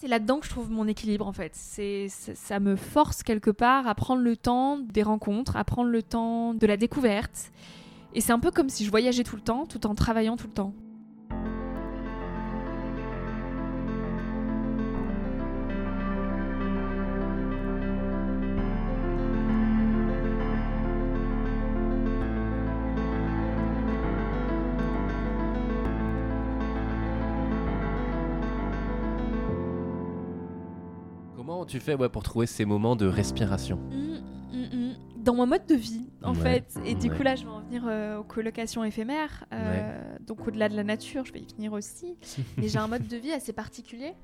C'est là-dedans que je trouve mon équilibre en fait. C'est ça me force quelque part à prendre le temps des rencontres, à prendre le temps de la découverte. Et c'est un peu comme si je voyageais tout le temps, tout en travaillant tout le temps. Tu fais ouais, pour trouver ces moments de respiration? Mmh, mmh, mmh. Dans mon mode de vie, en fait. Et du coup, là, je vais en venir euh, aux colocations éphémères. Euh, donc, au-delà de la nature, je vais y venir aussi. Mais j'ai un mode de vie assez particulier.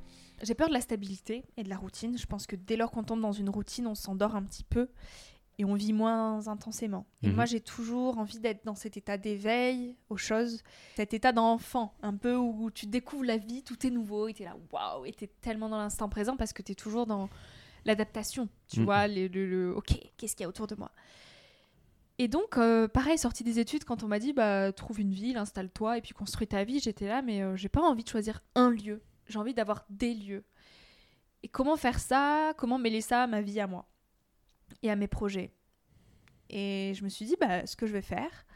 J'ai peur de la stabilité et de la routine. Je pense que dès lors qu'on tombe dans une routine, on s'endort un petit peu et on vit moins intensément. Et moi, mhm. j'ai toujours envie d'être dans cet état d'éveil aux choses, cet état d'enfant, un peu où tu découvres la vie, tout est nouveau, et tu es là, waouh, et tu es tellement dans l'instant présent parce que tu es toujours dans l'adaptation, tu mhm. vois, le, le, ok, qu'est-ce qu'il y a autour de moi? Et donc, euh, pareil, sortie des études, quand on m'a dit, bah, trouve une ville, installe-toi et puis construis ta vie, j'étais là, mais euh, j'ai pas envie de choisir un lieu. J'ai envie d'avoir des lieux. Et comment faire ça? Comment mêler ça à ma vie à moi? Et à mes projets. Et je me suis dit, bah, ce que je vais faire.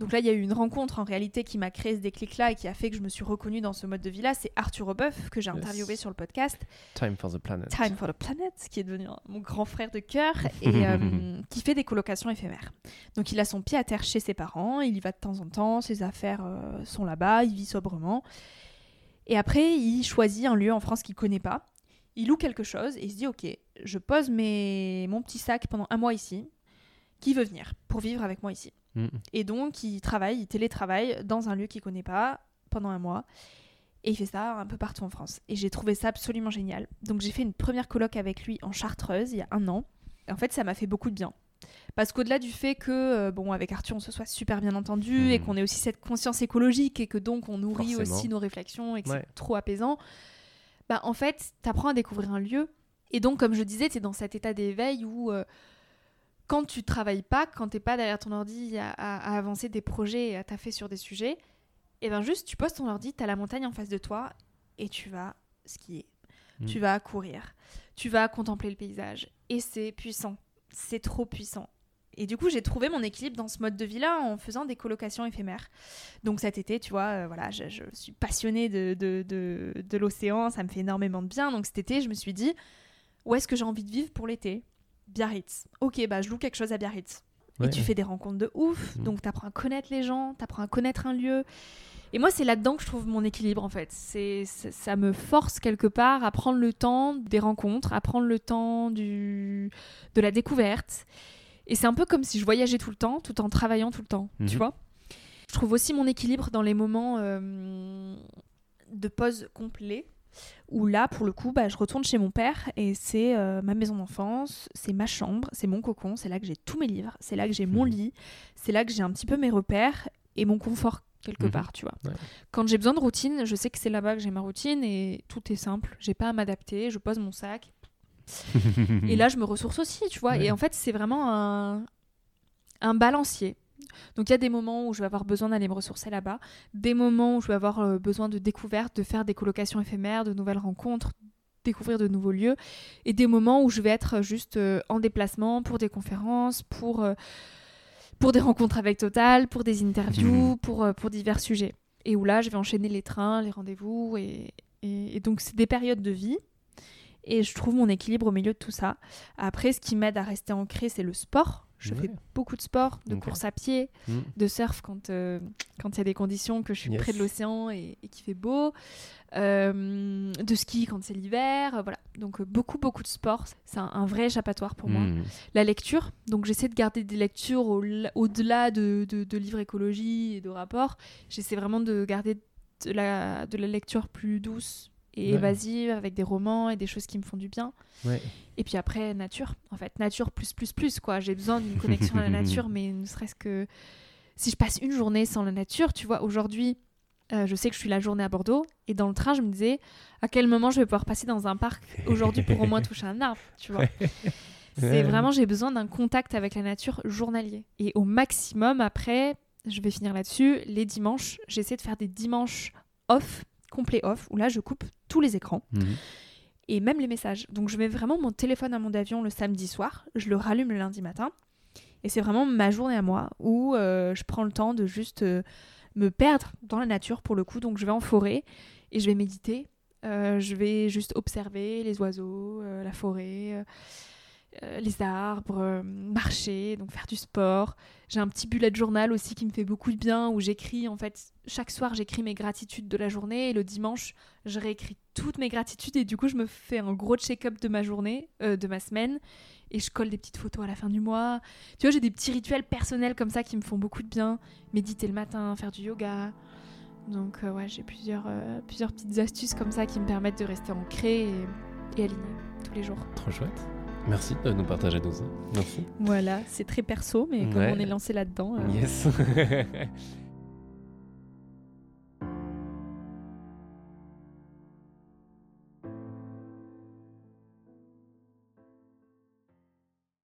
Donc là, il y a eu une rencontre en réalité qui m'a créé ce déclic-là et qui a fait que je me suis reconnue dans ce mode de vie-là. C'est Arthur Obeuf que j'ai interviewé sur le podcast. Time for the Planet. Time for the Planet, qui est devenu mon grand frère de cœur et euh, qui fait des colocations éphémères. Donc il a son pied à terre chez ses parents, il y va de temps en temps, ses affaires euh, sont là-bas, il vit sobrement. Et après, il choisit un lieu en France qu'il connaît pas il loue quelque chose et il se dit ok, je pose mes... mon petit sac pendant un mois ici. Qui veut venir pour vivre avec moi ici mm. Et donc il travaille, il télétravaille dans un lieu qu'il connaît pas pendant un mois. Et il fait ça un peu partout en France. Et j'ai trouvé ça absolument génial. Donc j'ai fait une première colloque avec lui en Chartreuse il y a un an. Et en fait, ça m'a fait beaucoup de bien. Parce qu'au-delà du fait que, euh, bon, avec Arthur, on se soit super bien entendu et mm. qu'on ait aussi cette conscience écologique et que donc on nourrit aussi nos réflexions et que c'est trop apaisant, bah en fait, t'apprends à découvrir un lieu. Et donc, comme je disais, t'es dans cet état d'éveil où euh, quand tu travailles pas, quand t'es pas derrière ton ordi à, avancer des projets et à taffer sur des sujets, et ben juste tu poses ton ordi, t'as la montagne en face de toi et tu vas skier. Mm. Tu vas courir. Tu vas contempler le paysage. Et c'est puissant. C'est trop puissant. Et du coup, j'ai trouvé mon équilibre dans ce mode de vie-là en faisant des colocations éphémères. Donc cet été, tu vois, euh, voilà, je, suis passionnée de, de, de, l'océan, ça me fait énormément de bien. Donc cet été, je me suis dit, où est-ce que j'ai envie de vivre pour l'été? Biarritz. Ok, bah je loue quelque chose à Biarritz. et tu fais des rencontres de ouf, mmh. donc tu apprends à connaître les gens, tu apprends à connaître un lieu. Et moi, c'est là-dedans que je trouve mon équilibre, en fait. C'est, ça me force quelque part à prendre le temps des rencontres, à prendre le temps du, de la découverte. Et c'est un peu comme si je voyageais tout le temps, tout en travaillant tout le temps, tu mhm. vois. Je trouve aussi mon équilibre dans les moments euh, de pause complet, où là, pour le coup, bah, je retourne chez mon père et c'est euh, ma maison d'enfance, c'est ma chambre, c'est mon cocon, c'est là que j'ai tous mes livres, c'est là que j'ai mon mhm. lit, c'est là que j'ai un petit peu mes repères et mon confort quelque mhm. part, tu vois. Quand j'ai besoin de routine, je sais que c'est là-bas que j'ai ma routine et tout est simple. J'ai pas à m'adapter, je pose mon sac, et là, je me ressource aussi, tu vois. Et en fait, c'est vraiment un, un balancier. Donc il y a des moments où je vais avoir besoin d'aller me ressourcer là-bas, des moments où je vais avoir euh, besoin de découverte, de faire des colocations éphémères, de nouvelles rencontres, découvrir de nouveaux lieux, et des moments où je vais être juste euh, en déplacement pour des conférences, pour, euh, pour des rencontres avec Total, pour des interviews, pour, pour divers sujets. Et où là, je vais enchaîner les trains, les rendez-vous, et, et donc c'est des périodes de vie et je trouve mon équilibre au milieu de tout ça. Après, ce qui m'aide à rester ancré, c'est le sport. Je fais beaucoup de sport, de course à pied, mm. de surf quand euh, quand il y a des conditions que je suis près de l'océan et, et qu'il fait beau, euh, de ski quand c'est l'hiver, voilà. Donc euh, beaucoup beaucoup de sport, c'est un, vrai échappatoire pour moi. Mm. La lecture, donc j'essaie de garder des lectures au-delà de, de, de, livres écologie et de rapports. J'essaie vraiment de garder de la, de la lecture plus douce, et évasive avec des romans et des choses qui me font du bien. Et puis après, nature, en fait, nature plus, plus, plus, quoi. J'ai besoin d'une connexion à la nature, mais ne serait-ce que si je passe une journée sans la nature, tu vois, aujourd'hui, euh, je sais que je suis la journée à Bordeaux, et dans le train, je me disais à quel moment je vais pouvoir passer dans un parc aujourd'hui pour au moins toucher un arbre, tu vois. C'est vraiment, j'ai besoin d'un contact avec la nature journalier. Et au maximum, après, je vais finir là-dessus, les dimanches, j'essaie de faire des dimanches off complet off où là je coupe tous les écrans Mhm. et même les messages. Donc je mets vraiment mon téléphone à mon avion le samedi soir, je le rallume le lundi matin et c'est vraiment ma journée à moi où euh, je prends le temps de juste euh, me perdre dans la nature pour le coup. Donc je vais en forêt et je vais méditer. Euh, je vais juste observer les oiseaux, la forêt, euh, les arbres, euh, marcher, donc faire du sport. J'ai un petit bullet journal aussi qui me fait beaucoup de bien où j'écris en fait chaque soir j'écris mes gratitudes de la journée et le dimanche je réécris toutes mes gratitudes et du coup je me fais un gros check-up de ma journée, euh, de ma semaine et je colle des petites photos à la fin du mois. Tu vois, j'ai des petits rituels personnels comme ça qui me font beaucoup de bien. Méditer le matin, faire du yoga. Donc ouais, j'ai plusieurs, plusieurs petites astuces comme ça qui me permettent de rester ancrée et, et alignée tous les jours. Trop chouette. Merci de nous partager tout ça. Merci. Voilà, c'est très perso, mais comme Ouais. on est lancé là-dedans, euh, Yes.